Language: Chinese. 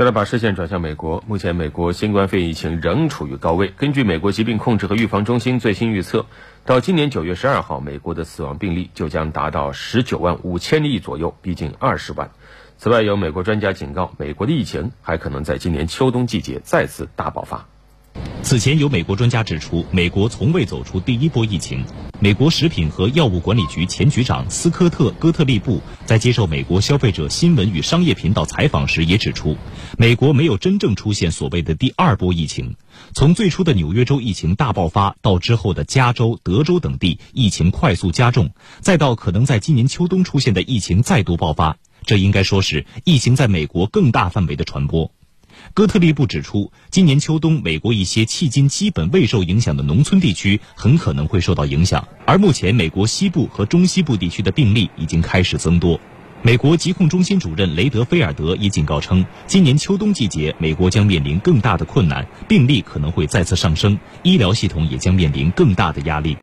再来把视线转向美国，目前美国新冠肺炎疫情仍处于高位。根据美国疾病控制和预防中心最新预测，到今年九月十二号，美国的死亡病例就将达到十九万五千例左右，逼近二十万。此外，有美国专家警告，美国的疫情还可能在今年秋冬季节再次大爆发。此前有美国专家指出，美国从未走出第一波疫情。美国食品和药物管理局前局长斯科特·戈特利布在接受美国消费者新闻与商业频道采访时也指出，美国没有真正出现所谓的第二波疫情。从最初的纽约州疫情大爆发，到之后的加州、德州等地疫情快速加重，再到可能在今年秋冬出现的疫情再度爆发，这应该说是疫情在美国更大范围的传播。哥特利布指出，今年秋冬，美国一些迄今基本未受影响的农村地区很可能会受到影响，而目前美国西部和中西部地区的病例已经开始增多。美国疾控中心主任雷德菲尔德也警告称，今年秋冬季节，美国将面临更大的困难，病例可能会再次上升，医疗系统也将面临更大的压力。